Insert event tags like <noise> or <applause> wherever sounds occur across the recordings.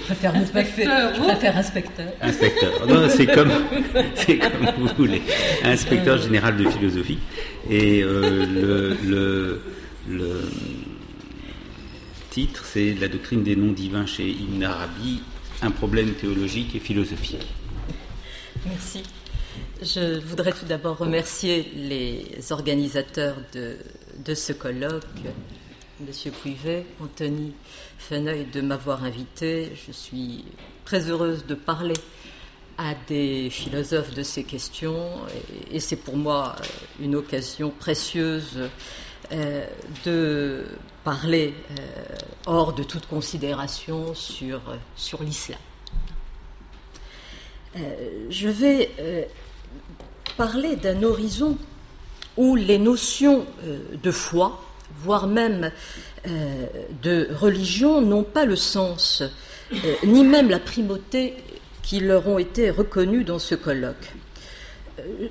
préfère inspecteur. Je préfère inspecteur. Inspecteur. Non, c'est comme, <laughs> c'est comme vous voulez. Inspecteur général de philosophie. Et euh, le, le, le, titre, c'est La doctrine des noms divins chez Ibn Arabi, un problème théologique et philosophique. Merci. Je voudrais tout d'abord remercier les organisateurs de, de ce colloque, Monsieur Pouivet, Anthony Feneuil, de m'avoir invité. Je suis très heureuse de parler à des philosophes de ces questions et, c'est pour moi une occasion précieuse euh, de parler euh, hors de toute considération sur, l'islam. Euh, je vais parler d'un horizon où les notions de foi, voire même euh, de religion, n'ont pas le sens, euh, ni même la primauté qui leur ont été reconnues dans ce colloque.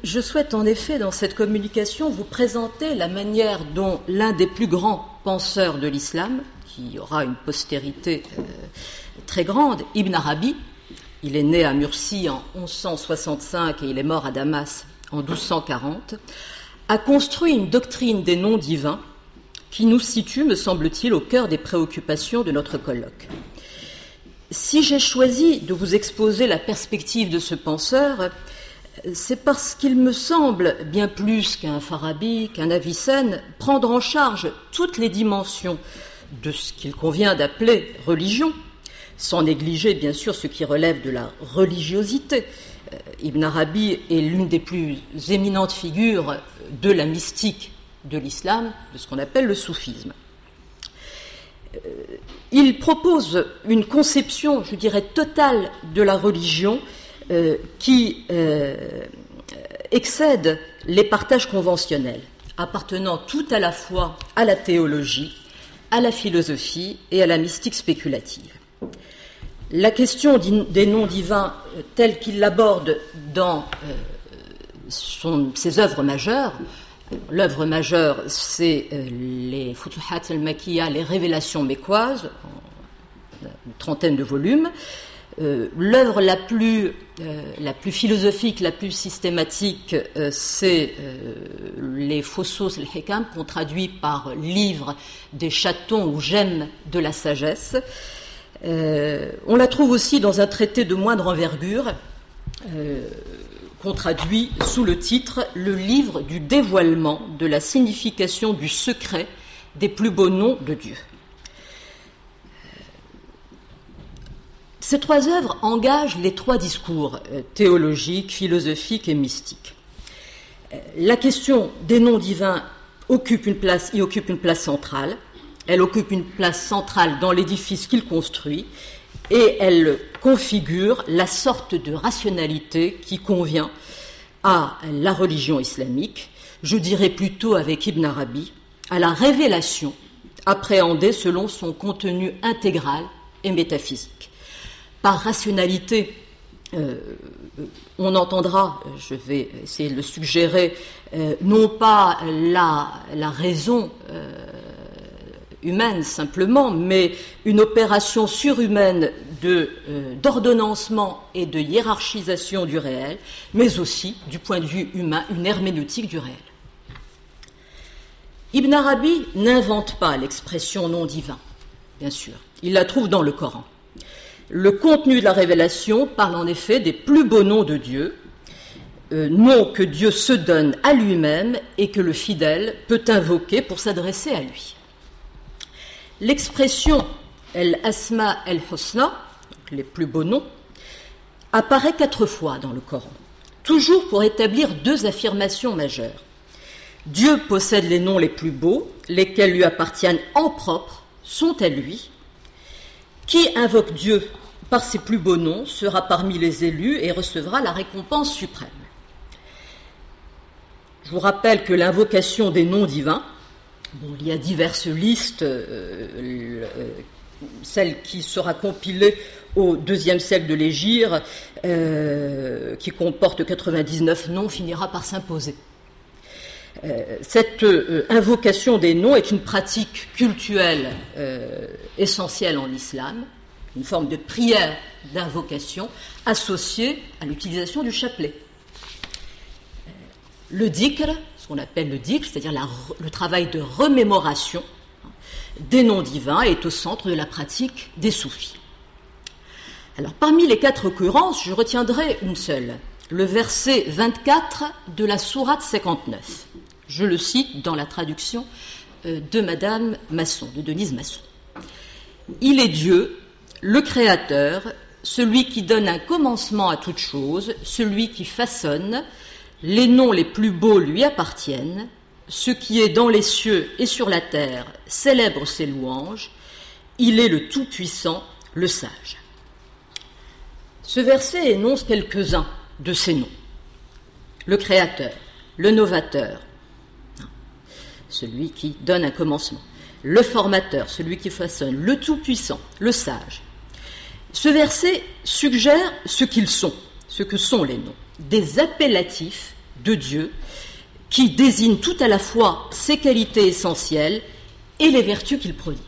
Je souhaite en effet, dans cette communication, vous présenter la manière dont l'un des plus grands penseurs de l'islam, qui aura une postérité très grande, Ibn Arabi, il est né à Murcie en 1165 et il est mort à Damas en 1240, a construit une doctrine des noms divins qui nous situe, me semble-t-il, au cœur des préoccupations de notre colloque. Si j'ai choisi de vous exposer la perspective de ce penseur, c'est parce qu'il me semble, bien plus qu'un Farabi, qu'un Avicenne, prendre en charge toutes les dimensions de ce qu'il convient d'appeler religion, sans négliger bien sûr ce qui relève de la religiosité, euh, Ibn Arabi est l'une des plus éminentes figures de la mystique de l'islam, de ce qu'on appelle le soufisme. Euh, il propose une conception, je dirais, totale de la religion euh, qui excède les partages conventionnels, appartenant tout à la fois à la théologie, à la philosophie et à la mystique spéculative. La question des noms divins euh, telle qu'il l'aborde dans euh, ses œuvres majeures, l'œuvre majeure c'est euh, les Futuhat al-Makiya, les révélations mécoises, une trentaine de volumes. L'œuvre la, plus, la plus philosophique, la plus systématique, c'est les Fossos al-Hikam, qu'on traduit par livre des chatons ou gemmes de la sagesse. Euh, on la trouve aussi dans un traité de moindre envergure, euh, qu'on traduit sous le titre Le livre du dévoilement de la signification du secret des plus beaux noms de Dieu. Ces trois œuvres engagent les trois discours euh, théologiques, philosophiques et mystiques. La question des noms divins y occupe une place centrale. Elle occupe une place centrale dans l'édifice qu'il construit et elle configure la sorte de rationalité qui convient à la religion islamique, je dirais plutôt avec Ibn Arabi, à la révélation appréhendée selon son contenu intégral et métaphysique. Par rationalité, euh, on entendra, je vais essayer de le suggérer, euh, non pas la, raison euh, humaine simplement, mais une opération surhumaine euh, d'ordonnancement et de hiérarchisation du réel, mais aussi, du point de vue humain, une herméneutique du réel. Ibn Arabi n'invente pas l'expression non divin, bien sûr, il la trouve dans le Coran. Le contenu de la révélation parle en effet des plus beaux noms de Dieu, euh, noms que Dieu se donne à lui-même et que le fidèle peut invoquer pour s'adresser à lui. L'expression El Asma El Husna, les plus beaux noms, apparaît quatre fois dans le Coran, toujours pour établir deux affirmations majeures. Dieu possède les noms les plus beaux, lesquels lui appartiennent en propre, sont à lui. Qui invoque Dieu par ses plus beaux noms sera parmi les élus et recevra la récompense suprême. Je vous rappelle que l'invocation des noms divins il y a diverses listes, euh, euh, celle qui sera compilée au deuxième siècle de l'Égir, euh, qui comporte 99 noms, finira par s'imposer. cette invocation des noms est une pratique cultuelle essentielle en islam, une forme de prière d'invocation associée à l'utilisation du chapelet. Le dhikr, qu'on appelle le dhikr, c'est-à-dire le travail de remémoration hein, des noms divins, est au centre de la pratique des soufis. Alors, parmi les quatre occurrences, je retiendrai une seule, le verset 24 de la sourate 59. Je le cite dans la traduction euh, de Madame Masson, de Denise Masson. Il est Dieu, le Créateur, celui qui donne un commencement à toute chose, celui qui façonne, les noms les plus beaux lui appartiennent, ce qui est dans les cieux et sur la terre célèbre ses louanges, il est le Tout-Puissant, le Sage. Ce verset énonce quelques-uns de ces noms. Le Créateur, le Novateur, celui qui donne un commencement, le Formateur, celui qui façonne, le Tout-Puissant, le Sage, ce verset suggère ce qu'ils sont, ce que sont les noms, des appellatifs de Dieu qui désignent tout à la fois ses qualités essentielles et les vertus qu'il prodigue.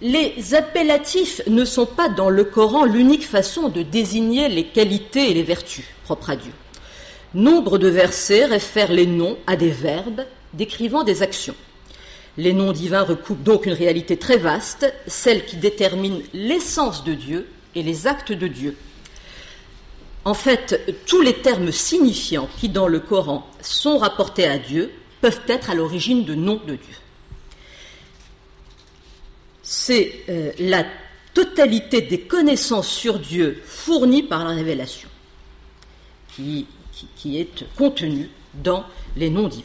Les appellatifs ne sont pas dans le Coran l'unique façon de désigner les qualités et les vertus propres à Dieu. Nombre de versets réfèrent les noms à des verbes décrivant des actions. Les noms divins recoupent donc une réalité très vaste, celle qui détermine l'essence de Dieu et les actes de Dieu. En fait, tous les termes signifiants qui dans le Coran sont rapportés à Dieu peuvent être à l'origine de noms de Dieu. C'est euh, la totalité des connaissances sur Dieu fournies par la révélation qui, qui est contenue dans les noms divins.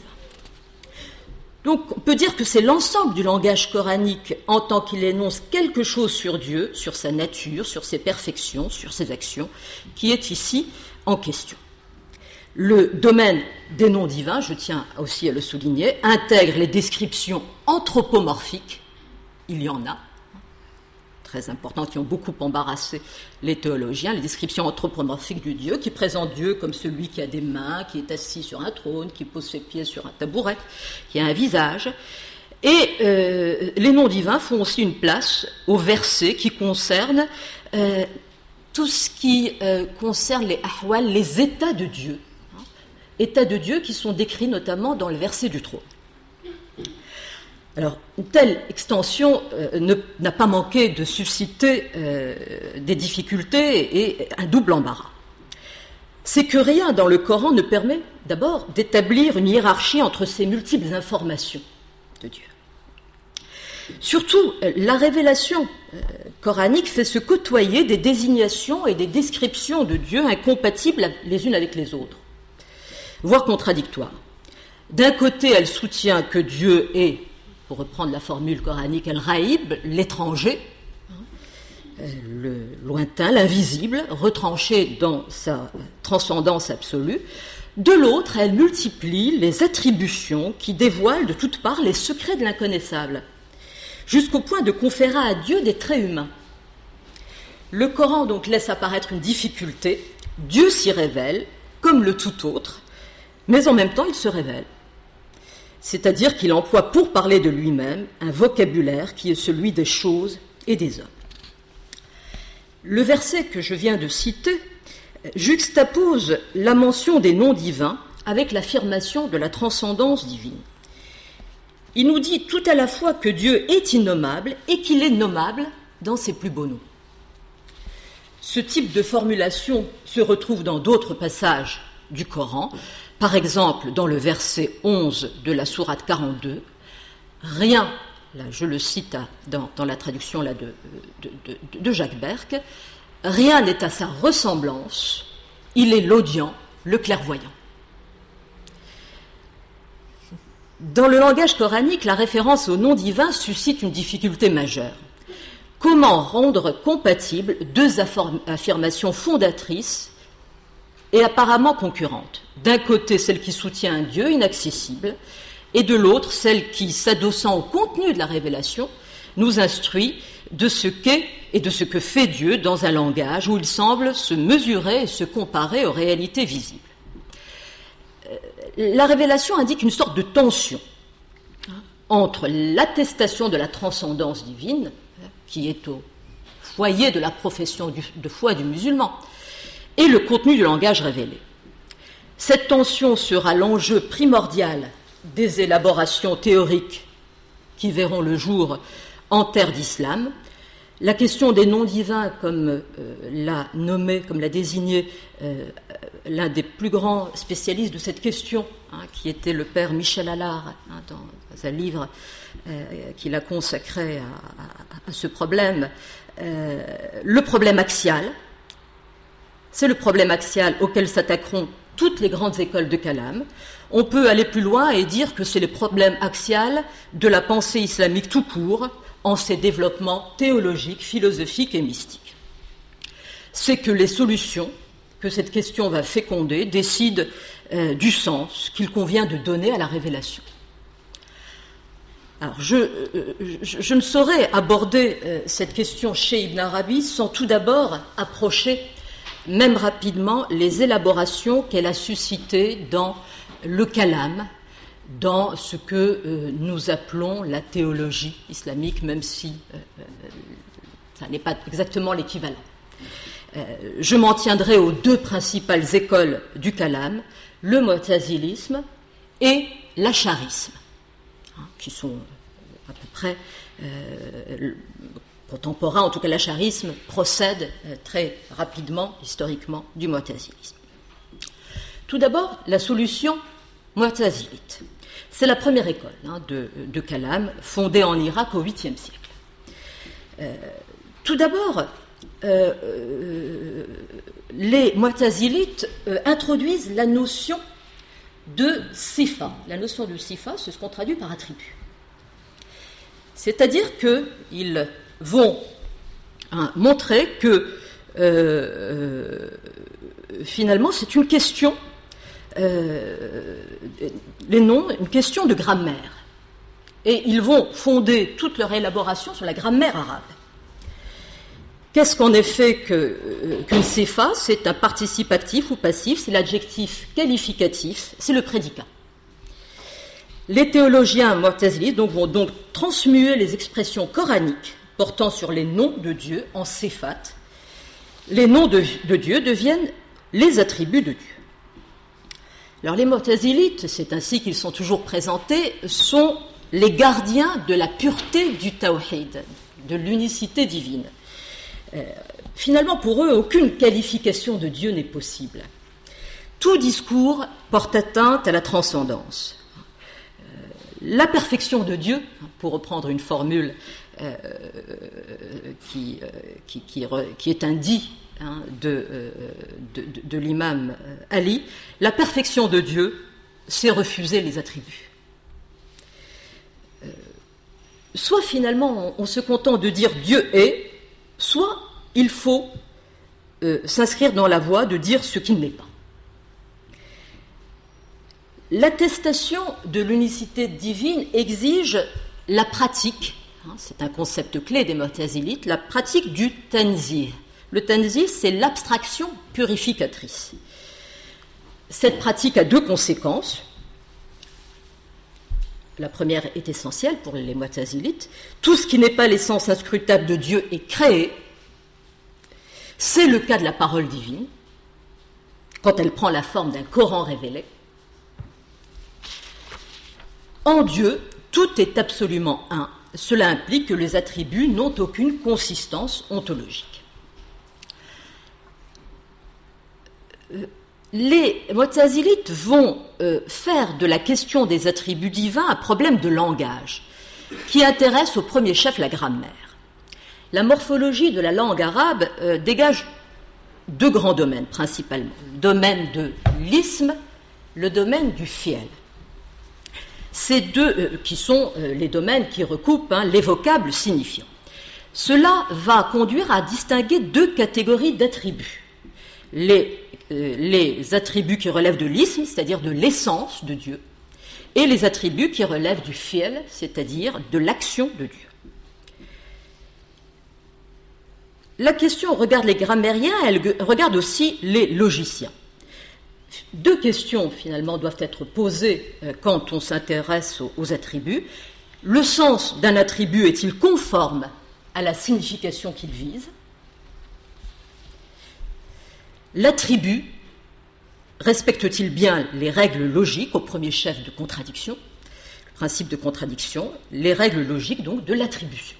Donc on peut dire que c'est l'ensemble du langage coranique en tant qu'il énonce quelque chose sur Dieu, sur sa nature, sur ses perfections, sur ses actions, qui est ici en question. Le domaine des noms divins, je tiens aussi à le souligner, intègre les descriptions anthropomorphiques, il y en a, très importants qui ont beaucoup embarrassé les théologiens, les descriptions anthropomorphiques du Dieu, qui présentent Dieu comme celui qui a des mains, qui est assis sur un trône, qui pose ses pieds sur un tabouret, qui a un visage. Et euh, les noms divins font aussi une place aux versets qui concernent euh, tout ce qui euh, concerne les ahwal, les états de Dieu. Hein, états de Dieu qui sont décrits notamment dans le verset du trône. Alors, une telle extension euh, n'a pas manqué de susciter euh, des difficultés et un double embarras. C'est que rien dans le Coran ne permet d'abord d'établir une hiérarchie entre ces multiples informations de Dieu. Surtout, la révélation euh, coranique fait se côtoyer des désignations et des descriptions de Dieu incompatibles les unes avec les autres, voire contradictoires. D'un côté, elle soutient que Dieu est pour reprendre la formule coranique, El Raïb, l'étranger, euh, le lointain, l'invisible, retranché dans sa transcendance absolue. De l'autre, elle multiplie les attributions qui dévoilent de toutes parts les secrets de l'inconnaissable, jusqu'au point de conférer à Dieu des traits humains. Le Coran donc laisse apparaître une difficulté. Dieu s'y révèle comme le tout autre, mais en même temps il se révèle c'est-à-dire qu'il emploie pour parler de lui-même un vocabulaire qui est celui des choses et des hommes. Le verset que je viens de citer juxtapose la mention des noms divins avec l'affirmation de la transcendance divine. Il nous dit tout à la fois que Dieu est innommable et qu'il est nommable dans ses plus beaux noms. Ce type de formulation se retrouve dans d'autres passages du Coran, par exemple, dans le verset 11 de la sourate 42, rien, là je le cite dans, la traduction de Jacques Berck, rien n'est à sa ressemblance, il est l'audient, le clairvoyant. Dans le langage coranique, la référence au nom divin suscite une difficulté majeure. Comment rendre compatibles deux affirmations fondatrices et apparemment concurrentes. D'un côté, celle qui soutient un Dieu inaccessible, et de l'autre, celle qui, s'adossant au contenu de la révélation, nous instruit de ce qu'est et de ce que fait Dieu dans un langage où il semble se mesurer et se comparer aux réalités visibles. Euh, la révélation indique une sorte de tension entre l'attestation de la transcendance divine qui est au foyer de la profession de foi du musulman, et le contenu du langage révélé. Cette tension sera l'enjeu primordial des élaborations théoriques qui verront le jour en terre d'islam. La question des noms divins, comme euh, l'a nommé, comme l'a désigné euh, l'un des plus grands spécialistes de cette question, hein, qui était le père Michel Allard, hein, dans un livre euh, qu'il a consacré à, ce problème, le problème axial. C'est le problème axial auquel s'attaqueront toutes les grandes écoles de Kalam. On peut aller plus loin et dire que c'est le problème axial de la pensée islamique tout court en ses développements théologiques, philosophiques et mystiques. C'est que les solutions que cette question va féconder décident euh, du sens qu'il convient de donner à la révélation. Alors, je, euh, ne saurais aborder euh, cette question chez Ibn Arabi sans tout d'abord approcher même rapidement les élaborations qu'elle a suscitées dans le kalam, dans ce que euh, nous appelons la théologie islamique, même si euh, euh, ça n'est pas exactement l'équivalent. je m'en tiendrai aux deux principales écoles du kalam, le motazilisme et l'acharisme, hein, qui sont à peu près contemporain, en tout cas l'acharisme, procède euh, très rapidement, historiquement, du mu'tazilisme. Tout d'abord, la solution mu'tazilite. C'est la première école hein, de, Kalam, fondée en Irak au 8e siècle. Euh, tout d'abord, euh, les mu'tazilites introduisent la notion de sifa. La notion de sifa, c'est ce qu'on traduit par attribut. C'est-à-dire qu'ils vont hein, montrer que euh, euh, finalement c'est une question, euh, les noms, une question de grammaire. Et ils vont fonder toute leur élaboration sur la grammaire arabe. Qu'est-ce qu'en effet qu'une séfa C'est un participe actif ou passif, c'est l'adjectif qualificatif, c'est le prédicat. Les théologiens mortazilites vont donc transmuer les expressions coraniques portant sur les noms de Dieu en céphate. Les noms de, Dieu deviennent les attributs de Dieu. Alors les Mu'tazilites, c'est ainsi qu'ils sont toujours présentés, sont les gardiens de la pureté du tawhid, de l'unicité divine. Euh, finalement, pour eux, aucune qualification de Dieu n'est possible. Tout discours porte atteinte à la transcendance. Euh, la perfection de Dieu, pour reprendre une formule euh, qui, euh, qui, est un dit hein, euh, de, l'imam Ali, la perfection de Dieu, c'est refuser les attributs. soit finalement on, se contente de dire Dieu est, soit il faut s'inscrire dans la voie de dire ce qui ne l'est pas. L'attestation de l'unicité divine exige la pratique c'est un concept clé des Mu'tazilites, la pratique du tanzih. Le tanzih, c'est l'abstraction purificatrice. Cette pratique a deux conséquences. La première est essentielle pour les Mu'tazilites. Tout ce qui n'est pas l'essence inscrutable de Dieu est créé. C'est le cas de la parole divine, quand elle prend la forme d'un Coran révélé. En Dieu, tout est absolument un, cela implique que les attributs n'ont aucune consistance ontologique. Euh, les Motazilites vont euh, faire de la question des attributs divins un problème de langage qui intéresse au premier chef la grammaire. La morphologie de la langue arabe euh, dégage deux grands domaines principalement. Le domaine de l'isme, le domaine du fiel. Ces deux, euh, qui sont euh, les domaines qui recoupent hein, les vocables signifiants. Cela va conduire à distinguer deux catégories d'attributs. Les, euh, les, attributs qui relèvent de l'isme, c'est-à-dire de l'essence de Dieu, et les attributs qui relèvent du fiel, c'est-à-dire de l'action de Dieu. La question regarde les grammairiens, elle regarde aussi les logiciens deux questions finalement doivent être posées euh, quand on s'intéresse aux, attributs. Le sens d'un attribut est-il conforme à la signification qu'il vise? L'attribut respecte-t-il bien les règles logiques au premier chef de contradiction, le principe de contradiction, les règles logiques donc de l'attribution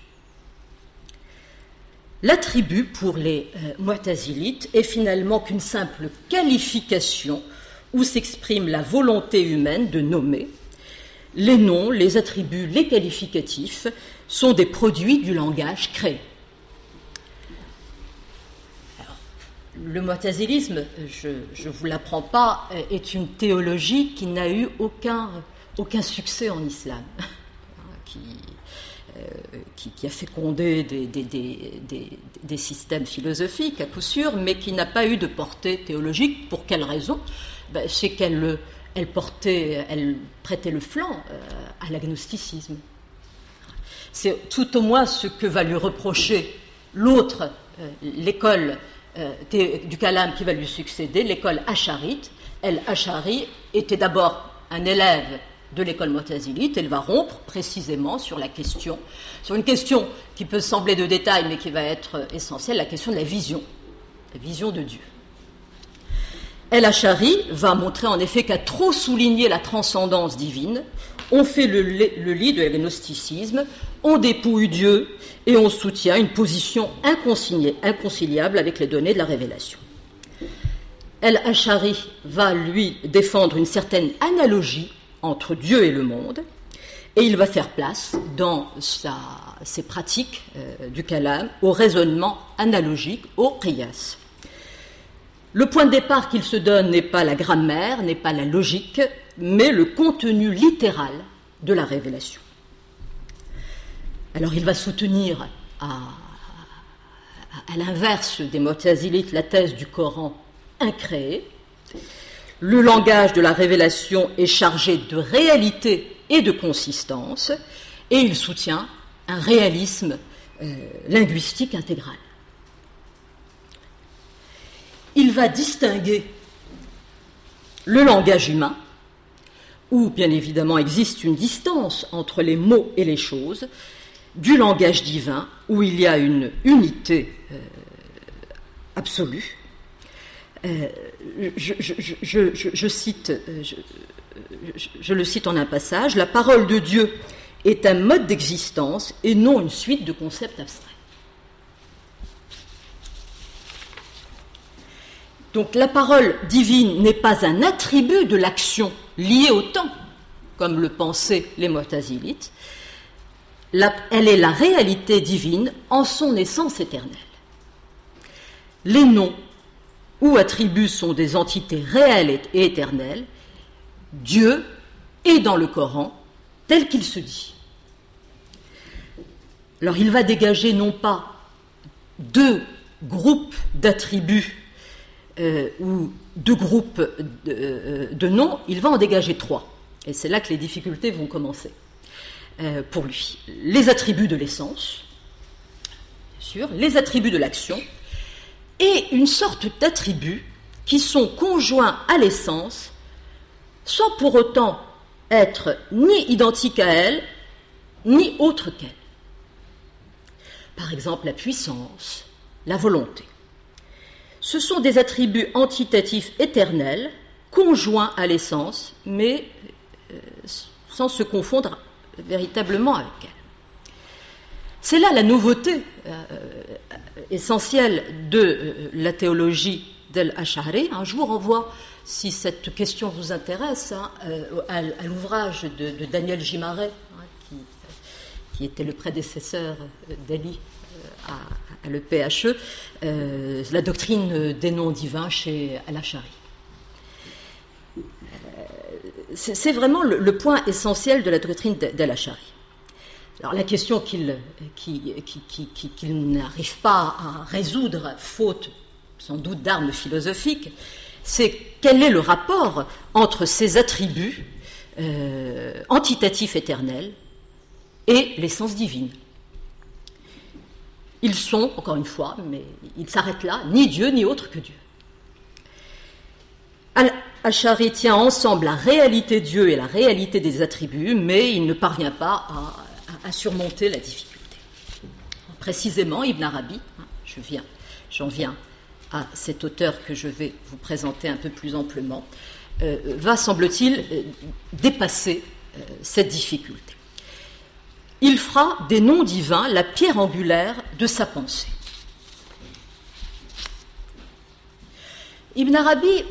L'attribut pour les euh, est finalement qu'une simple qualification où s'exprime la volonté humaine de nommer. Les noms, les attributs, les qualificatifs sont des produits du langage créé. le moitazilisme, je ne vous l'apprends pas, est une théologie qui n'a eu aucun, succès en islam, <laughs> euh, qui, a fécondé des, systèmes philosophiques à coup sûr, mais qui n'a pas eu de portée théologique. Pour quelle raison? Ben, C'est qu'elle elle portait, elle prêtait le flanc euh, à l'agnosticisme. C'est tout au moins ce que va lui reprocher l'autre, euh, l'école du Kalam qui va lui succéder, l'école Acharite. Elle, Achari, était d'abord un élève de l'école Motazilite. Elle va rompre précisément sur la question, sur une question qui peut sembler de détail mais qui va être essentielle, la question de la vision, la vision de Dieu. El Achari va montrer en effet qu'à trop souligner la transcendance divine, on fait le, lit de l'agnosticisme, on dépouille Dieu et on soutient une position inconciliable avec les données de la révélation. El Ashari va lui défendre une certaine analogie entre Dieu et le monde, et il va faire place dans ses pratiques euh, du kalam au raisonnement analogique, au qiyas. Le point de départ qu'il se donne n'est pas la grammaire, n'est pas la logique, mais le contenu littéral de la révélation. Alors il va soutenir à, l'inverse des Motazilites la thèse du Coran incréé. Le langage de la révélation est chargé de réalité et de consistance, et il soutient un réalisme euh, linguistique intégral. Il va distinguer le langage humain où bien évidemment existe une distance entre les mots et les choses, du langage divin, où il y a une unité euh, absolue. Euh, je, cite, euh, je, le cite en un passage, la parole de Dieu est un mode d'existence et non une suite de concepts abstraits. Donc la parole divine n'est pas un attribut de l'action liée au temps, comme le pensaient les Motazilites. elle est la réalité divine en son essence éternelle. Les noms ou attributs sont des entités réelles et éternelles. Dieu est dans le Coran tel qu'il se dit. Alors il va dégager non pas deux groupes d'attributs euh, ou deux groupes euh, de, noms, il va en dégager trois. Et c'est là que les difficultés vont commencer euh, pour lui. Les attributs de l'essence, bien sûr, les attributs de l'action, et une sorte d'attributs qui sont conjoints à l'essence, sans pour autant être ni identiques à elle, ni autres qu'elle. Par exemple, la puissance, la volonté. Ce sont des attributs antitatifs éternels, conjoints à l'essence, mais euh, sans se confondre véritablement avec elle. C'est là la nouveauté euh, essentielle de euh, la théologie d'El-Ash'ari. je vous renvoie, si cette question vous intéresse, hein, à, l'ouvrage de, Daniel Gimaret, hein, qui, était le prédécesseur d'Ali à, le PHE, euh, la doctrine des noms divins chez Al-Ashari. Euh, c'est vraiment le, point essentiel de la doctrine d'Al-Ashari. Alors la question qu'il n'arrive pas à résoudre, faute sans doute d'armes philosophiques, c'est quel est le rapport entre ces attributs euh, éternels et l'essence divine? Ils sont, encore une fois, mais ils s'arrêtent là, ni Dieu ni autre que Dieu. Al-Ashari tient ensemble la réalité Dieu et la réalité des attributs, mais il ne parvient pas à, surmonter la difficulté. Précisément, Ibn Arabi, hein, j'en viens à cet auteur que je vais vous présenter un peu plus amplement, euh, va, semble-t-il, euh, dépasser euh, cette difficulté. Il fera des noms divins la pierre angulaire de sa pensée. Ibn Arabi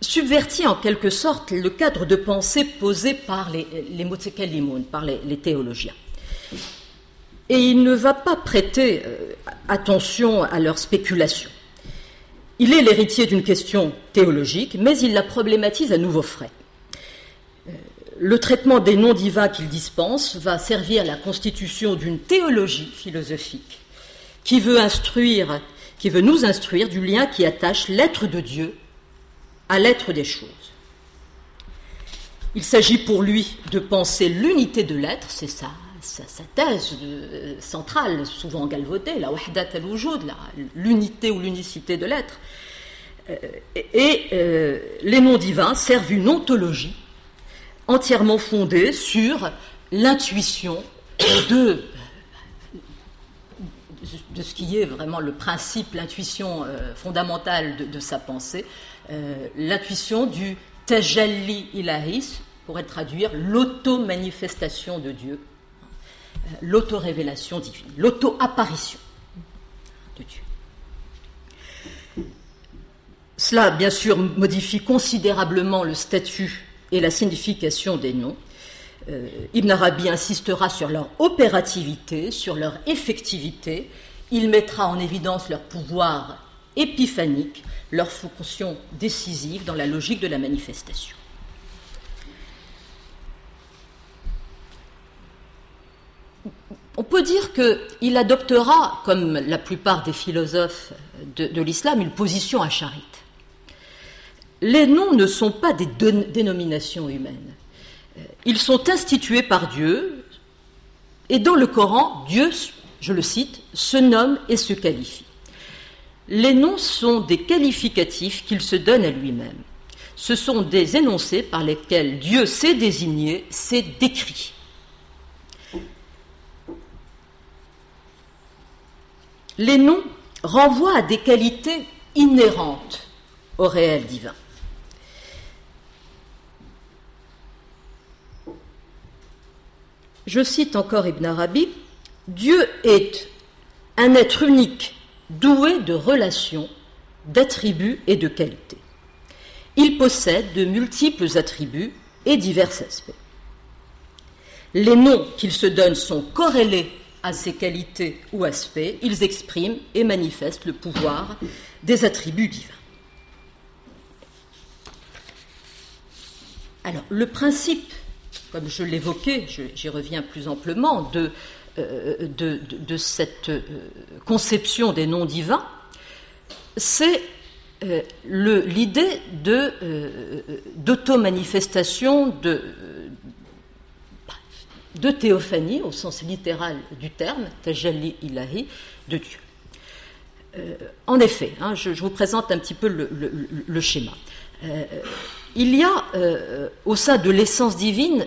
subvertit en quelque sorte le cadre de pensée posé par les, les par les théologiens. Et il ne va pas prêter euh, attention à leurs spéculations. Il est l'héritier d'une question théologique, mais il la problématise à nouveau frais. Euh, le traitement des noms divins qu'il dispense va servir à la constitution d'une théologie philosophique qui veut instruire, qui veut nous instruire du lien qui attache l'être de Dieu à l'être des choses. Il s'agit pour lui de penser l'unité de l'être, c'est sa, thèse euh, centrale, souvent galvaudée, la wahdat al-wujud, l'unité ou l'unicité de l'être. Euh, et euh, les noms divins servent une ontologie entièrement fondée sur l'intuition de, ce qui est vraiment le principe, l'intuition fondamentale de, sa pensée, l'intuition du tajalli ilahis, pourrait traduire l'auto-manifestation de Dieu l'auto-révélation divine, l'auto-apparition de Dieu. Cela, bien sûr, modifie considérablement le statut et la signification des noms. Euh, Ibn Arabi insistera sur leur opérativité, sur leur effectivité. Il mettra en évidence leur pouvoir épiphanique, leur fonction décisive dans la logique de la manifestation. On peut dire qu'il adoptera, comme la plupart des philosophes de, l'islam, une position à charite. Les noms ne sont pas des dénominations humaines. Ils sont institués par Dieu, et dans le Coran, Dieu, je le cite, se nomme et se qualifie. Les noms sont des qualificatifs qu'il se donne à lui-même. Ce sont des énoncés par lesquels Dieu s'est désigné, s'est décrit. les noms renvoient à des qualités inhérentes au réel divin. Je cite encore Ibn Arabi, Dieu est un être unique, doué de relations, d'attributs et de qualités. Il possède de multiples attributs et divers aspects. Les noms qu'il se donne sont corrélés à ces qualités ou aspects, ils expriment et manifestent le pouvoir des attributs divins. Alors, le principe, comme je l'évoquais, j'y reviens plus amplement, de, euh, de, cette euh, conception des noms divins, c'est euh, l'idée d'auto-manifestation de, théophanie, au sens littéral du terme, tajalli ilahi, de Dieu. En effet, hein, je, vous présente un petit peu le, schéma. Il y a au sein de l'essence divine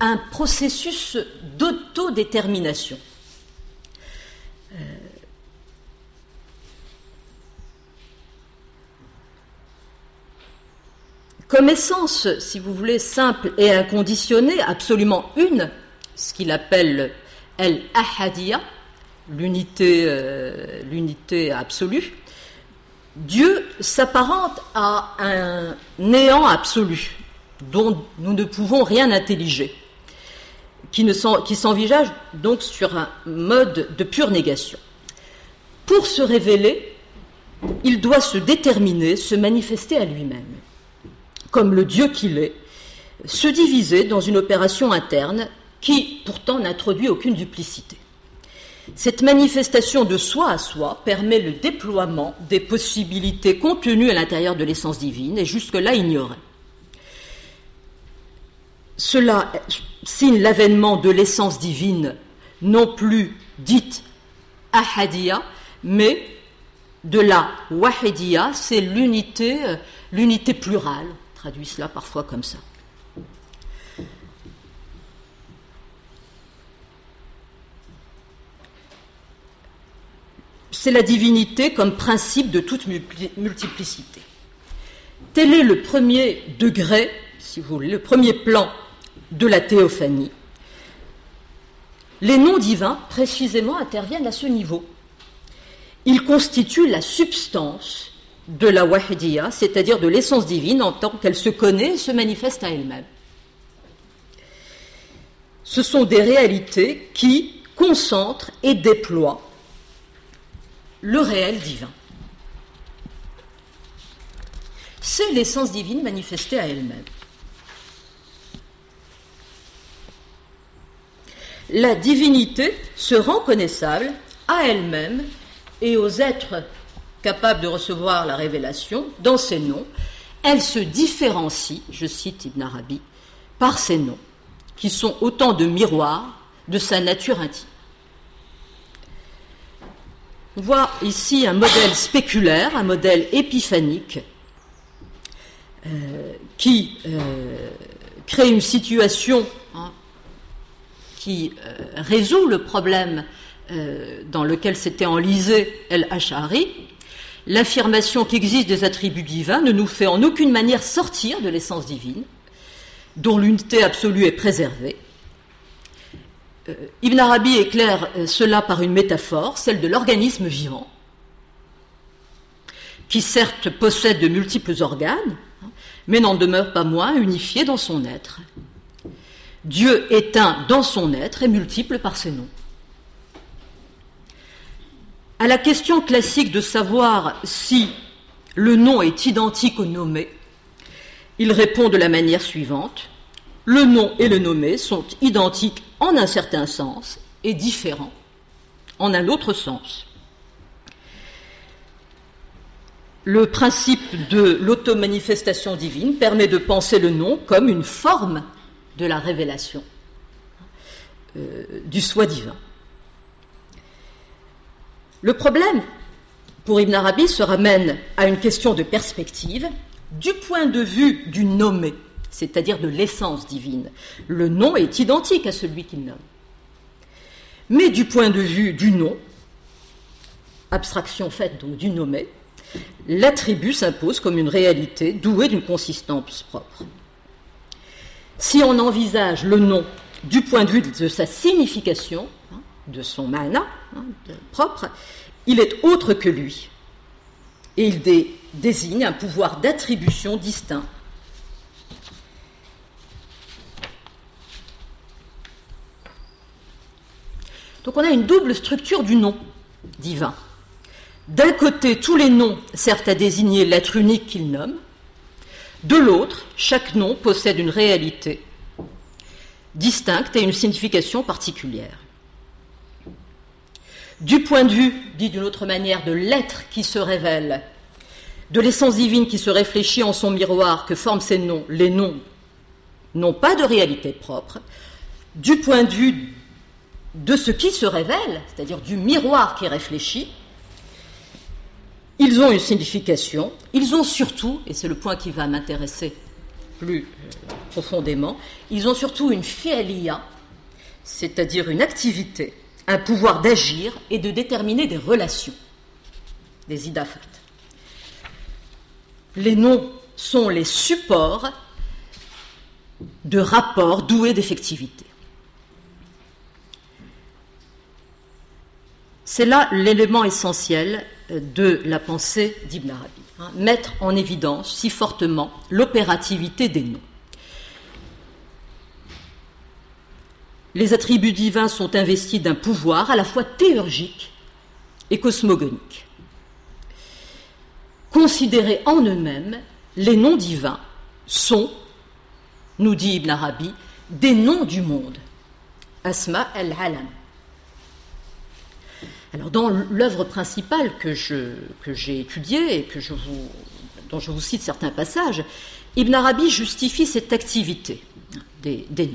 un processus d'autodétermination. comme essence, si vous voulez, simple et inconditionnée, absolument une, ce qu'il appelle el euh, l'unité absolue, Dieu s'apparente à un néant absolu dont nous ne pouvons rien intelliger, qui, s'envisage donc sur un mode de pure négation. Pour se révéler, il doit se déterminer, se manifester à lui-même, comme le Dieu qu'il est, se diviser dans une opération interne qui pourtant n'introduit aucune duplicité. Cette manifestation de soi à soi permet le déploiement des possibilités contenues à l'intérieur de l'essence divine et jusque-là ignorées. Cela signe l'avènement de l'essence divine, non plus dite ahadiya, mais de la wahidiya, c'est l'unité, euh, l'unité plurale, traduit cela parfois comme ça. c'est la divinité comme principe de toute multiplicité. Tel est le premier degré, si vous voulez, le premier plan de la théophanie. Les noms divins, précisément, interviennent à ce niveau. Ils constituent la substance de la wahidiyya, c'est-à-dire de l'essence divine en tant qu'elle se connaît et se manifeste à elle-même. Ce sont des réalités qui concentrent et déploient le réel divin. C'est l'essence divine manifestée à elle-même. La divinité se rend connaissable à elle-même et aux êtres capables de recevoir la révélation dans ses noms. Elle se différencie, je cite Ibn Arabi, par ses noms, qui sont autant de miroirs de sa nature intime. On voit ici un modèle spéculaire, un modèle épiphanique, euh, qui euh, crée une situation qui euh, résout le problème dans lequel s'était enlisé El-Ash'ari. L'affirmation qu'existe des attributs divins ne nous fait en aucune manière sortir de l'essence divine, dont l'unité absolue est préservée. Euh, Ibn Arabi éclaire euh, cela par une métaphore, celle de l'organisme vivant, qui certes possède de multiples organes, mais n'en demeure pas moins unifié dans son être. Dieu est un dans son être et multiple par ses noms. À la question classique de savoir si le nom est identique au nommé, il répond de la manière suivante. Le nom et le nommé sont identiques en un certain sens et différents en un autre sens. Le principe de l'automanifestation divine permet de penser le nom comme une forme de la révélation euh, du soi divin. Le problème, pour Ibn Arabi, se ramène à une question de perspective du point de vue du nommé c'est-à-dire de l'essence divine. Le nom est identique à celui qu'il nomme. Mais du point de vue du nom, abstraction faite donc du nommé, l'attribut s'impose comme une réalité douée d'une consistance propre. Si on envisage le nom du point de vue de sa signification, hein, de son mana hein, propre, il est autre que lui. Et il désigne un pouvoir d'attribution distinct Donc on a une double structure du nom divin. D'un côté, tous les noms servent à désigner l'être unique qu'il nomme. De l'autre, chaque nom possède une réalité distincte et une signification particulière. Du point de vue, dit d'une autre manière, de l'être qui se révèle, de l'essence divine qui se réfléchit en son miroir que forment ces noms, les noms n'ont pas de réalité propre. Du point de vue de ce qui se révèle, c'est-à-dire du miroir qui réfléchit, ils ont une signification, ils ont surtout, et c'est le point qui va m'intéresser plus euh, profondément, ils ont surtout une fialia, c'est-à-dire une activité, un pouvoir d'agir et de déterminer des relations, des idafat. Les noms sont les supports de rapports doués d'effectivité. C'est là l'élément essentiel de la pensée d'Ibn Arabi, hein, mettre en évidence si fortement l'opérativité des noms. Les attributs divins sont investis d'un pouvoir à la fois théurgique et cosmogonique. Considérés en eux-mêmes, les noms divins sont, nous dit Ibn Arabi, des noms du monde. Asma al-Alam. Alors, dans l'œuvre principale que, j'ai étudiée et que je vous, dont je vous cite certains passages, Ibn Arabi justifie cette activité des, noms.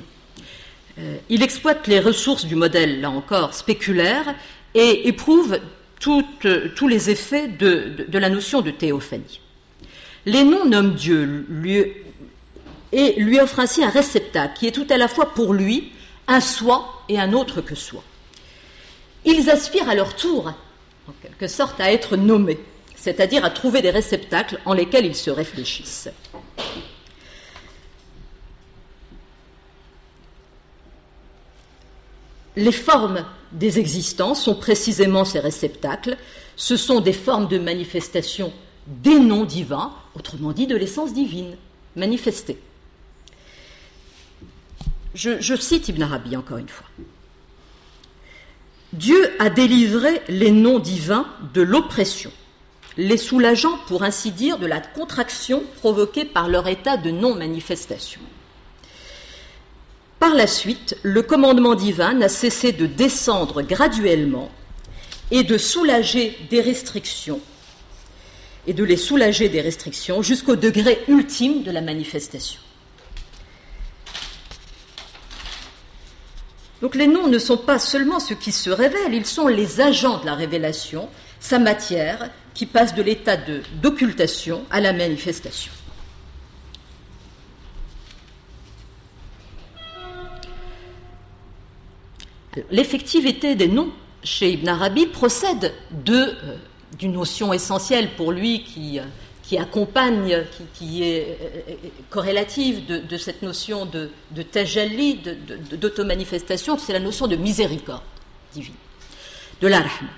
Euh, il exploite les ressources du modèle, là encore, spéculaire et éprouve tous les effets de, la notion de théophanie. Les noms nomment Dieu et lui offrent ainsi un réceptacle qui est tout à la fois pour lui un soi et un autre que soi. Ils aspirent à leur tour en quelque sorte, à être nommés, c'est-à-dire à trouver des réceptacles en lesquels ils se réfléchissent. Les formes des existences sont précisément ces réceptacles. Ce sont des formes de manifestation des noms divins, autrement dit de l'essence divine, manifestée. Je, je, cite Ibn Arabi encore une fois. Dieu a délivré les noms divins de l'oppression, les soulageant, pour ainsi dire, de la contraction provoquée par leur état de non-manifestation. Par la suite, le commandement divin n'a cessé de descendre graduellement et de soulager des restrictions, et de les soulager des restrictions jusqu'au degré ultime de la manifestation. Donc les noms ne sont pas seulement ceux qui se révèlent, ils sont les agents de la révélation, sa matière qui passe de l'état d'occultation à la manifestation. L'effectivité des noms chez Ibn Arabi procède euh, d'une notion essentielle pour lui qui, euh, qui accompagne, qui, est euh, corrélative de, cette notion de, de tajalli, d'automanifestation, c'est la notion de miséricorde divine, de la rahma.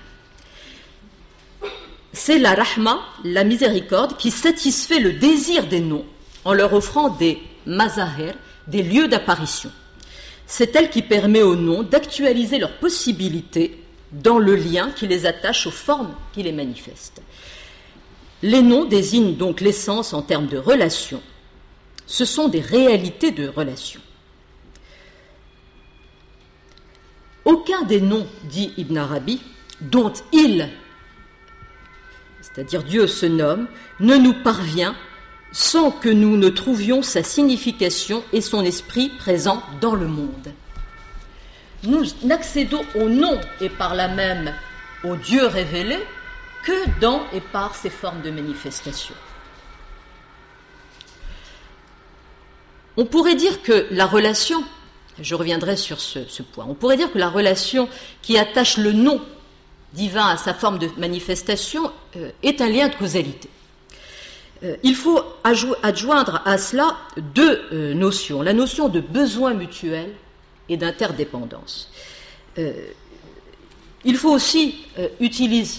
C'est la rahma, la miséricorde, qui satisfait le désir des noms en leur offrant des mazahir, des lieux d'apparition. C'est elle qui permet aux noms d'actualiser leurs possibilités dans le lien qui les attache aux formes qui les manifestent. Les noms désignent donc l'essence en termes de relation. Ce sont des réalités de relation. Aucun des noms, dit Ibn Arabi, dont il, c'est-à-dire Dieu se nomme, ne nous parvient sans que nous ne trouvions sa signification et son esprit présent dans le monde. Nous n'accédons au nom et par là même au Dieu révélé que dans et par ces formes de manifestation. On pourrait dire que la relation, je reviendrai sur ce, point, on pourrait dire que la relation qui attache le nom divin à sa forme de manifestation euh, est un lien de causalité. Euh, il faut adjoindre à cela deux euh, notions, la notion de besoin mutuel et d'interdépendance. Euh, il faut aussi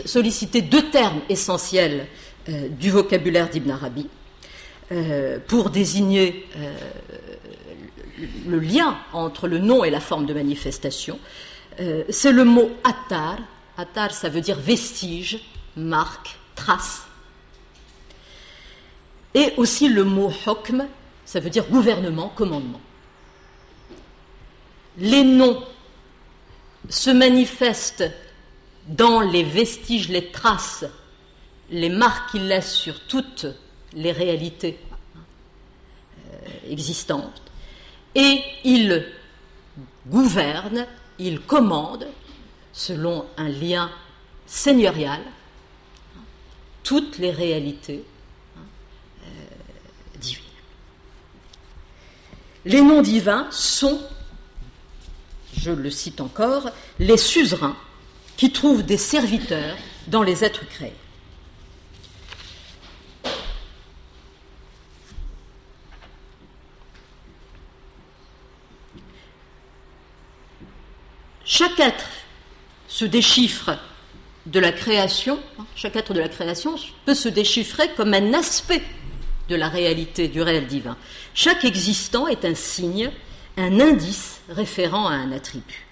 solliciter deux termes essentiels du vocabulaire d'Ibn Arabi pour désigner le lien entre le nom et la forme de manifestation. C'est le mot attar. Attar, ça veut dire vestige, marque, trace et aussi le mot hokm, ça veut dire gouvernement, commandement. Les noms se manifestent dans les vestiges, les traces, les marques qu'ils laissent sur toutes les réalités euh, existantes. Et ils gouvernent, ils commandent, selon un lien seigneurial, toutes les réalités Les noms divins sont, je le cite encore, les suzerains qui trouvent des serviteurs dans les êtres créés. Chaque être se déchiffre de la création, hein, chaque être de la création peut se déchiffrer comme un aspect de la réalité, du réel divin. Chaque existant est un signe, un indice référent à un attribut.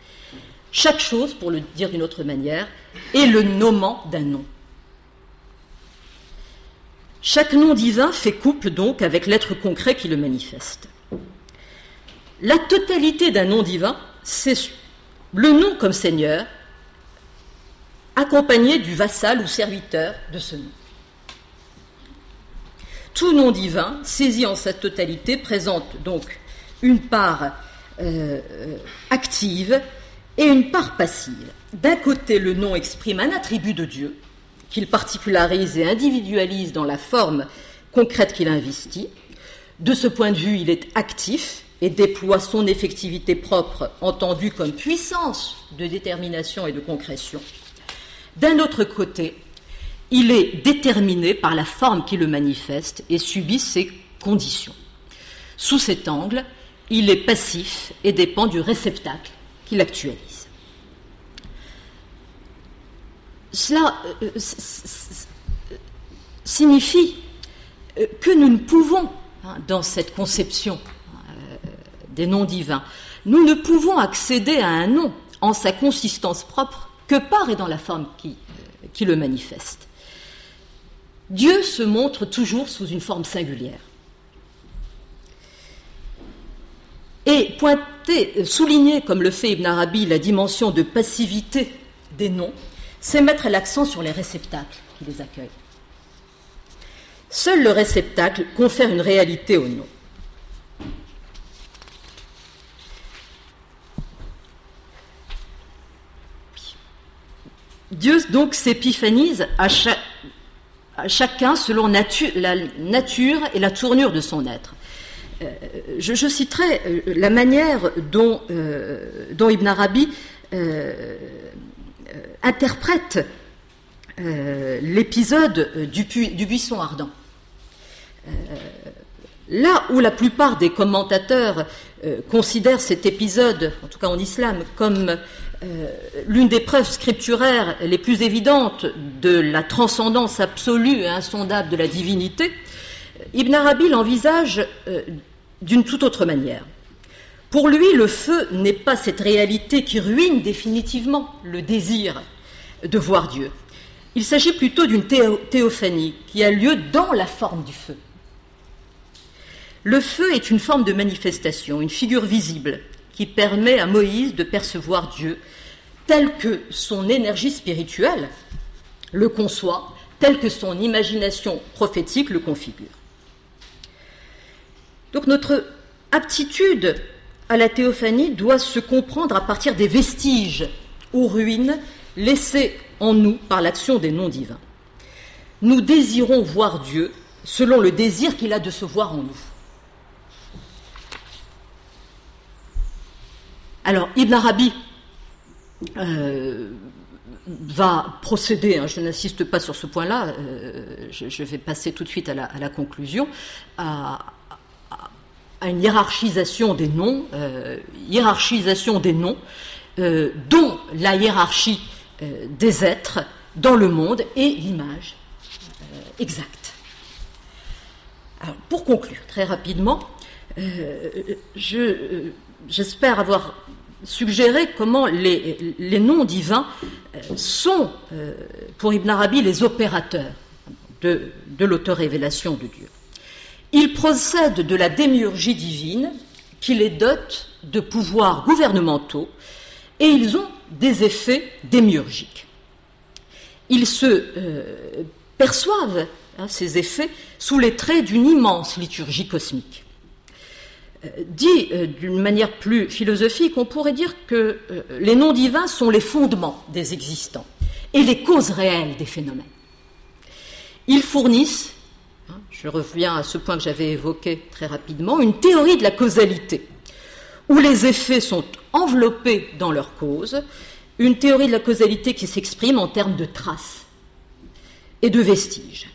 Chaque chose, pour le dire d'une autre manière, est le nommant d'un nom. Chaque nom divin fait couple donc avec l'être concret qui le manifeste. La totalité d'un nom divin, c'est le nom comme Seigneur, accompagné du vassal ou serviteur de ce nom. Tout nom divin, saisi en sa totalité, présente donc une part euh, active et une part passive. D'un côté, le nom exprime un attribut de Dieu qu'il particularise et individualise dans la forme concrète qu'il investit. De ce point de vue, il est actif et déploie son effectivité propre, entendue comme puissance de détermination et de concrétion. D'un autre côté, il est déterminé par la forme qui le manifeste et subit ses conditions. Sous cet angle, il est passif et dépend du réceptacle qu'il actualise. Cela euh, signifie euh, que nous ne pouvons, hein, dans cette conception euh, des noms divins, nous ne pouvons accéder à un nom en sa consistance propre que par et dans la forme qui, qui le manifeste. Dieu se montre toujours sous une forme singulière. Et pointer, souligner, comme le fait Ibn Arabi, la dimension de passivité des noms, c'est mettre l'accent sur les réceptacles qui les accueillent. Seul le réceptacle confère une réalité au nom. Dieu donc s'épiphanise à, chacun selon la nature et la tournure de son être. Euh, je, citerai euh, la manière dont, euh, Ibn Arabi interprète l'épisode du, du, buisson ardent. là où la plupart des commentateurs considèrent cet épisode, en tout cas en islam, comme l'une des preuves scripturaires les plus évidentes de la transcendance absolue et insondable de la divinité, Ibn Arabi l'envisage d'une toute autre manière. Pour lui, le feu n'est pas cette réalité qui ruine définitivement le désir de voir Dieu. Il s'agit plutôt d'une théophanie qui a lieu dans la forme du feu. Le feu est une forme de manifestation, une figure visible qui permet à Moïse de percevoir Dieu tel que son énergie spirituelle le conçoit, tel que son imagination prophétique le configure. Donc notre aptitude à la théophanie doit se comprendre à partir des vestiges ou ruines laissés en nous par l'action des noms divins. Nous désirons voir Dieu selon le désir qu'il a de se voir en nous. Alors, Ibn Arabi euh, va procéder, hein, je n'insiste pas sur ce point-là, euh, je, vais passer tout de suite à la, conclusion, à une hiérarchisation des noms, euh, hiérarchisation des noms, euh, dont la hiérarchie euh, des êtres dans le monde est l'image exacte. Pour conclure très rapidement, j'espère avoir suggéré comment les, les noms divins sont, pour Ibn Arabi, les opérateurs de, de l'autorévélation de Dieu. Ils procèdent de la démiurgie divine qui les dote de pouvoirs gouvernementaux et ils ont des effets démiurgiques. Ils se euh, perçoivent hein, ces effets sous les traits d'une immense liturgie cosmique. Euh, dit euh, d'une manière plus philosophique, on pourrait dire que les noms divins sont les fondements des existants et les causes réelles des phénomènes. Ils fournissent je reviens à ce point que j'avais évoqué très rapidement, une théorie de la causalité, où les effets sont enveloppés dans leur cause, une théorie de la causalité qui s'exprime en termes de traces et de vestiges.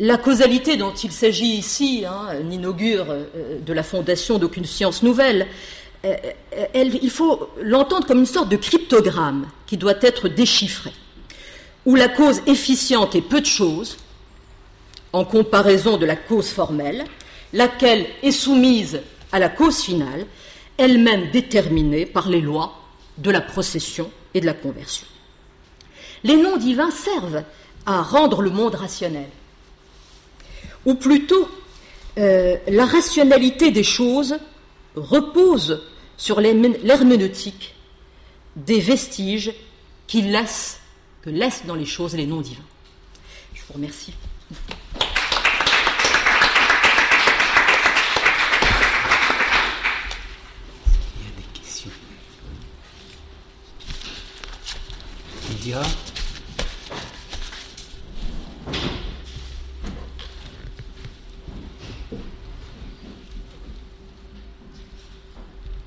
La causalité dont il s'agit ici hein, n'inaugure euh, de la fondation d'aucune science nouvelle. Euh, il faut l'entendre comme une sorte de cryptogramme qui doit être déchiffré, où la cause efficiente est peu de choses, en comparaison de la cause formelle, laquelle est soumise à la cause finale, elle-même déterminée par les lois de la procession et de la conversion. Les noms divins servent à rendre le monde rationnel, ou plutôt euh, la rationalité des choses repose sur l'herméneutique des vestiges qui laissent, que laissent dans les choses les noms divins. Je vous remercie.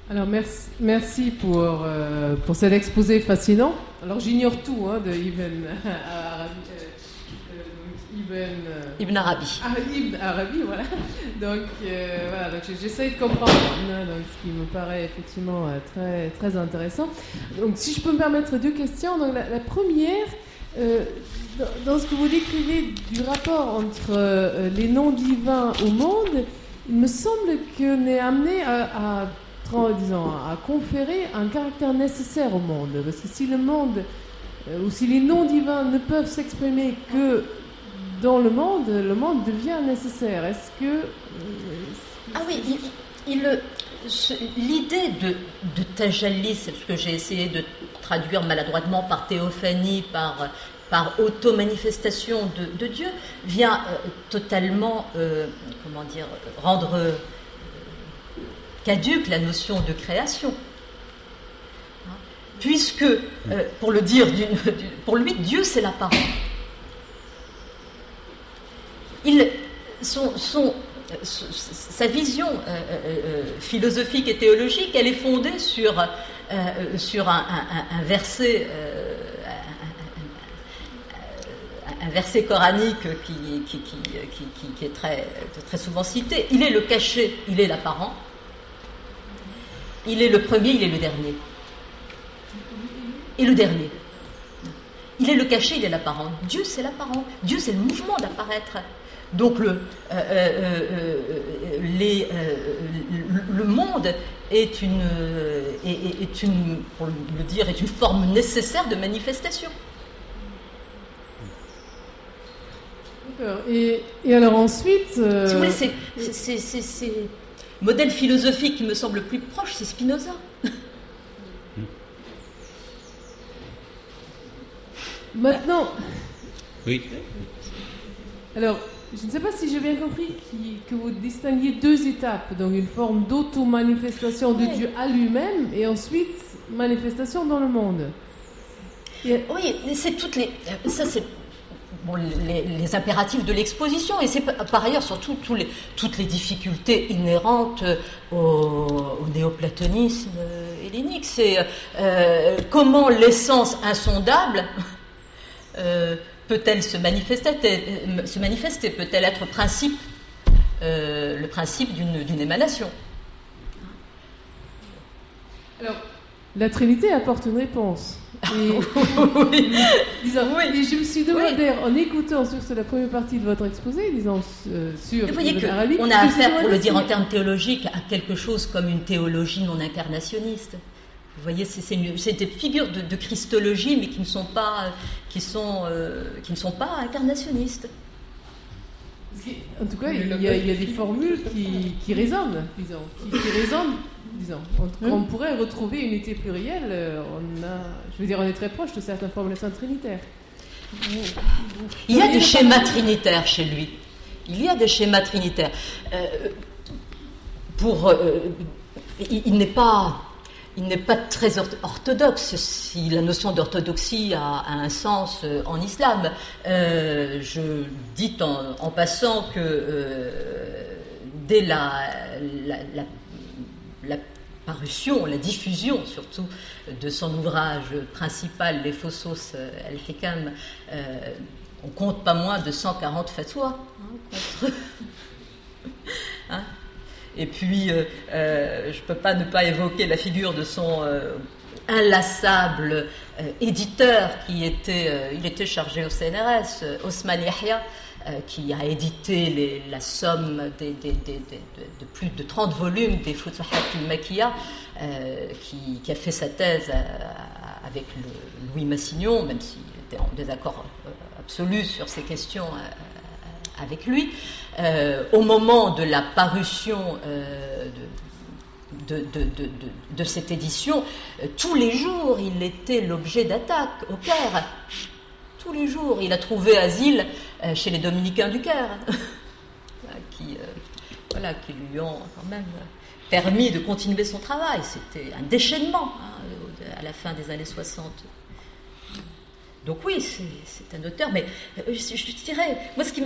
Alors merci, merci pour, euh, pour cet exposé fascinant. Alors j'ignore tout hein, de Ibn Arabi. <laughs> Euh, euh, euh, Ibn, Ibn Arabi. Ah, Ibn Arabi, voilà. Donc, voilà, donc j'essaie de comprendre hein, donc, ce qui me paraît effectivement très, très intéressant. Donc si je peux me permettre deux questions. Donc, la, première, dans, ce que vous décrivez du rapport entre les noms divins au monde, il me semble qu'on est amené à disons, à conférer un caractère nécessaire au monde. Parce que si le monde, euh, ou si les noms divins ne peuvent s'exprimer que dans le monde, le monde devient nécessaire. Est-ce que... Euh, ah oui, il, l'idée de, de tajalli, c'est ce que j'ai essayé de traduire maladroitement par théophanie, par, par auto-manifestation de, Dieu, vient euh, totalement, comment dire, rendre caduque la notion de création. Puisque, euh, pour le dire, pour lui, Dieu c'est l'apparent. Sa vision euh, euh, philosophique et théologique, elle est fondée sur, sur un, verset. un verset coranique qui, qui, qui, qui, est très, très souvent cité. Il est le caché, il est l'apparent. Il est le premier, il est le dernier. Et le dernier. Il est le caché, il est l'apparent. Dieu, c'est l'apparent. Dieu, c'est le mouvement d'apparaître. Donc le, euh, euh, euh, les, le monde est une, est, une, pour le dire, est une forme nécessaire de manifestation. D'accord. Et, et, alors ensuite... Si vous voulez, c'est modèle philosophique qui me semble plus proche, c'est Spinoza. Maintenant. Oui. Alors, je ne sais pas si j'ai bien compris que vous distinguiez deux étapes, donc une forme d'auto-manifestation de Dieu à lui-même et ensuite manifestation dans le monde. Oui, c'est toutes les. Ça, c'est les, impératifs de l'exposition. Et c'est par ailleurs surtout les, toutes les difficultés inhérentes au, néoplatonisme hellénique. C'est euh, comment l'essence insondable euh, peut-elle se manifester, se manifester Peut-elle être principe, euh, le principe d'une émanation? Alors, la Trinité apporte une réponse. Et, <laughs> je me suis demandé, en écoutant sur la première partie de votre exposé, disons, euh, sur. Vous voyez qu'on a affaire, pour le dire en termes théologiques, à quelque chose comme une théologie non incarnationniste. Vous voyez, c'est des figures de, christologie, mais qui ne sont pas, qui sont, euh, qui ne sont pas incarnationnistes. En tout cas, il y, a, des formules qui, résonnent, disons, qui résonnent disons. On, on, pourrait retrouver une unité plurielle. Euh, on a, je veux dire, on est très proche de certaines formulations trinitaires. Il y a des schémas trinitaires chez lui. Il y a des schémas trinitaires. Euh, pour, euh, il, n'est pas, il n'est pas très orthodoxe. Si la notion d'orthodoxie a, un sens en islam, je dis en, passant que dès la, la la parution, la diffusion surtout de son ouvrage principal, Les Fossos euh, euh, on compte pas moins de 140 fatwas. <laughs> Hein, hein? Et puis, euh, je ne peux pas ne pas évoquer la figure de son inlassable éditeur qui était, il était chargé au CNRS, Osman Yahya, euh, qui a édité la somme de plus de 30 volumes des Futuhat al-Makiya, euh, qui, a fait sa thèse euh, avec Louis Massignon, même s'il était en désaccord absolu sur ces questions avec lui. au moment de la parution de, de, cette édition, tous les jours, il était l'objet d'attaques au Caire tous les jours. Il a trouvé asile euh, chez les dominicains du Caire, <laughs> qui, euh, voilà, qui lui ont quand même permis de continuer son travail. C'était un déchaînement hein, à la fin des années 60. Donc oui, c'est un auteur, mais euh, je, dirais, moi ce qui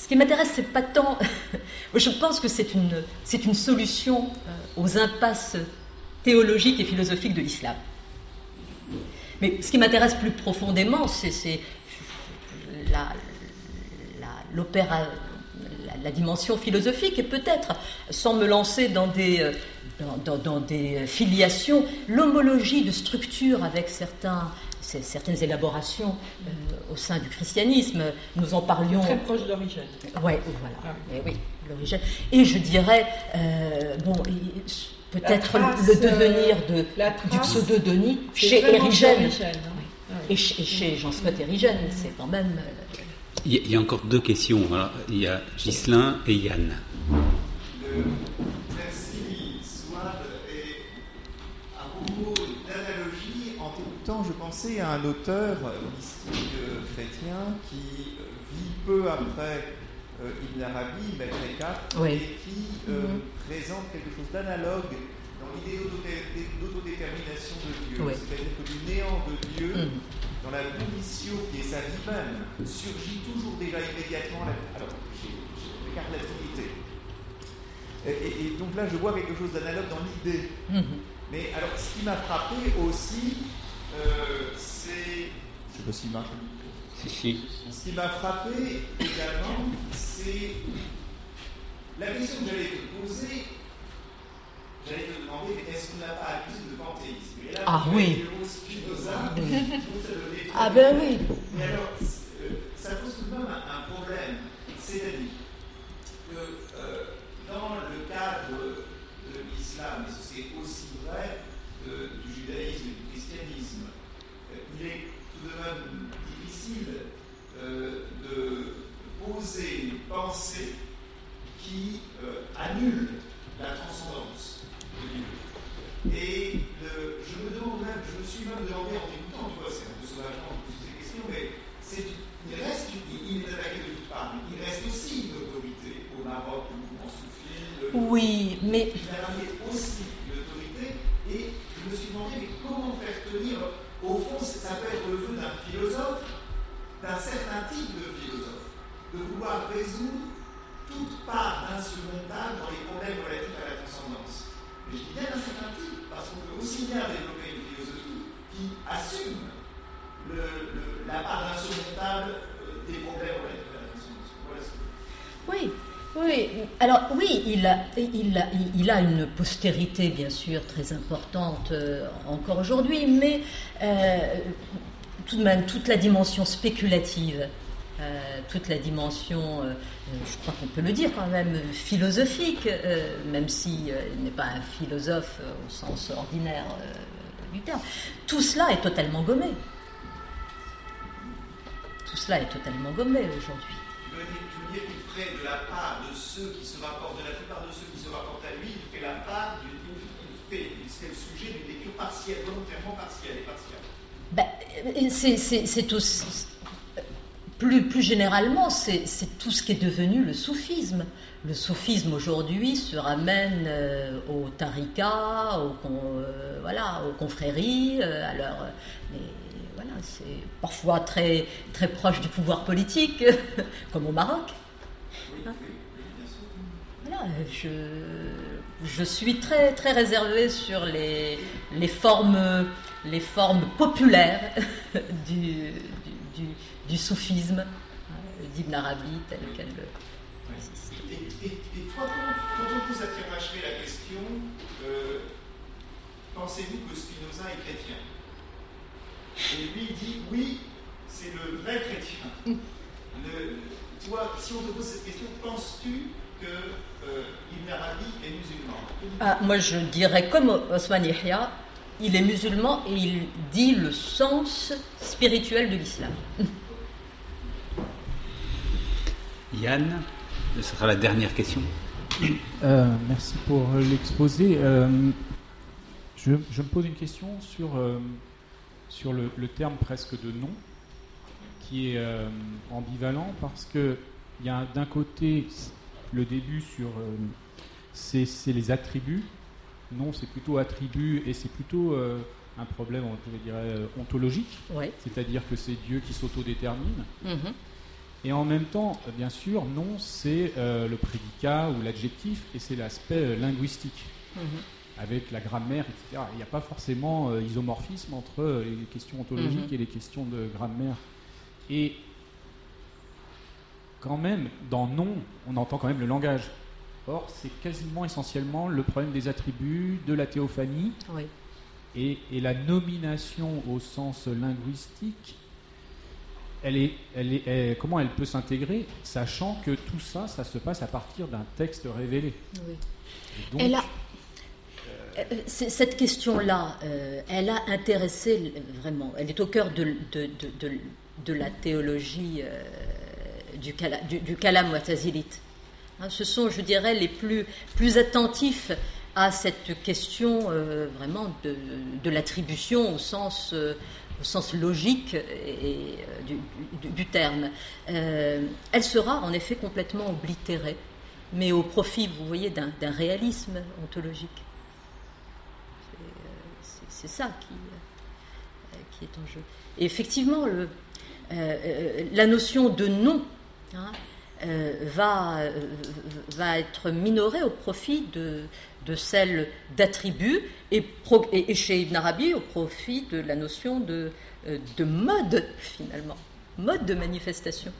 ce qui m'intéresse, c'est pas tant. <laughs> je pense que c'est une, c'est une solution aux impasses théologique et philosophique de l'islam. Mais ce qui m'intéresse plus profondément, c'est la, l'opéra, la, dimension philosophique et peut-être, sans me lancer dans des, euh, dans, des filiations, l'homologie de structure avec certains, certaines élaborations euh, au sein du christianisme. Nous en parlions. Très proche d'origine. Ouais, voilà. Ah. Et oui, l'origine. Et je dirais, euh, bon, peut-être le devenir de, du pseudo-Denis chez Érigène. Hein. Ah et, chez, Jean-Scott Érigène, c'est quand même. Il y, a encore deux questions. il y a Ghislain et Yann. merci, Swad. Et à propos d'analogie, en tout temps, je pensais à un auteur mystique euh, chrétien qui euh, vit peu après euh, Ibn Arabi, Maître Eckhart, et qui mm-hmm. présente quelque chose d'analogue dans l'idée d'autodétermination de Dieu. C'est-à-dire que du néant de Dieu. Mm-hmm dans la condition qui est sa vie même, surgit toujours déjà immédiatement la, alors, j'écarte la divinité. Et, et, donc là, je vois quelque chose d'analogue dans l'idée. Mhm. Mais alors, ce qui m'a frappé aussi, c'est. Je sais pas si marche. Si, Ce qui m'a frappé également, c'est la question que j'allais te poser. J'allais te demander, est-ce qu'on n'a pas accusé de panthéisme? Ah oui. Ah ben oui. Mais alors, euh, ça pose tout de même un, problème. C'est-à-dire que euh, dans le cadre de l'islam, et c'est aussi vrai judaïsme et du christianisme, euh, il est tout de même difficile de poser une pensée qui annule la transcendance de Dieu. Et je me demande même, je me suis même demandé en écoutant, tu vois, c'est un peu sauvageant de poser ces questions, mais il reste, il, est attaqué de toutes parts, il reste aussi une autorité au Maroc, le mouvement soufi. Oui, mais. Il a aussi une autorité, et je me suis demandé, mais comment faire tenir, au fond, ça peut être le vœu d'un philosophe, d'un certain type de philosophe, de résoudre toute part d'insurmontable dans les problèmes relatifs à la transcendance. Mais je dis bien d'un certain type parce qu'on peut aussi bien développer une philosophie qui assume la part insurmontable euh, des problèmes Oui. Oui, alors oui, il a, il, a, il a une postérité bien sûr très importante euh, encore aujourd'hui, mais euh, tout de même toute la dimension spéculative toute la dimension, euh, je crois qu'on peut le dire quand même, philosophique, euh, même s'il n'est pas un philosophe au sens ordinaire du terme. Tout cela est totalement gommé. Tout cela est totalement gommé aujourd'hui. Tu veux dire qu'il ferait de la part de ceux qui se rapportent, de la plupart de ceux qui se rapportent à lui, il fait la part d'une. Il fait, il le sujet d'une lecture partielle, volontairement partielle et partielle. Ben, c'est aussi plus, plus généralement, c'est tout ce qui est devenu le soufisme. Le soufisme aujourd'hui se ramène euh, au tariqa, au, euh, voilà, aux confréries. Euh, alors, mais voilà, c'est parfois très, très proche du pouvoir politique, <laughs> comme au Maroc. Voilà, je, je suis très, très réservée sur les, les, formes, les formes populaires <laughs> du, du du soufisme euh, d'Ibn Arabi tel qu'elle le et, et, toi, quand, on pose à Pierre la question, euh, pensez-vous que Spinoza est chrétien? Et lui dit oui, c'est le vrai chrétien. <laughs> Le, toi, si on te pose cette question, penses-tu que euh, Ibn Arabi est musulman? Ah, Moi, je dirais comme Osman Yahya, il est musulman et il dit le sens spirituel de l'islam. <laughs> Yann, ce sera la dernière question. Euh, merci pour l'exposé. Euh, je, me pose une question sur, euh, sur le, terme presque de nom, qui est ambivalent parce qu'il y a d'un côté le début sur c'est les attributs. Non, c'est plutôt attribut et c'est plutôt un problème, on pourrait dire, ontologique. C'est-à-dire que c'est Dieu qui s'autodétermine. Mm et en même temps, bien sûr, non, c'est euh, le prédicat ou l'adjectif et c'est l'aspect euh, linguistique. Mhm. avec la grammaire, etc. Il n'y a pas forcément euh, isomorphisme entre les questions ontologiques Mhm. et les questions de grammaire. Et quand même, dans non, on entend quand même le langage. Or, c'est quasiment essentiellement le problème des attributs, de la théophanie, Oui. et, et la nomination au sens linguistique, elle est, elle est, elle- comment elle peut s'intégrer, sachant que tout ça, ça se passe à partir d'un texte révélé. oui. Donc, Elle a, euh, cette question-là, euh, elle a intéressé vraiment, elle est au cœur de, de, de, de- de la théologie euh, du, kala- du, du kalam. Hein, ce sont, je dirais, les plus, plus attentifs à cette question vraiment de, l'attribution au sens, au sens logique euh, du, terme. Euh, elle sera en effet complètement oblitérée, mais au profit, vous voyez, d'un réalisme ontologique. C'est, euh, ça qui, est en jeu. Et effectivement, la notion de nom hein, va être minorée au profit de, de celle d'attribut et, et, chez Ibn Arabi au profit de la notion de, euh, de mode finalement, mode de manifestation.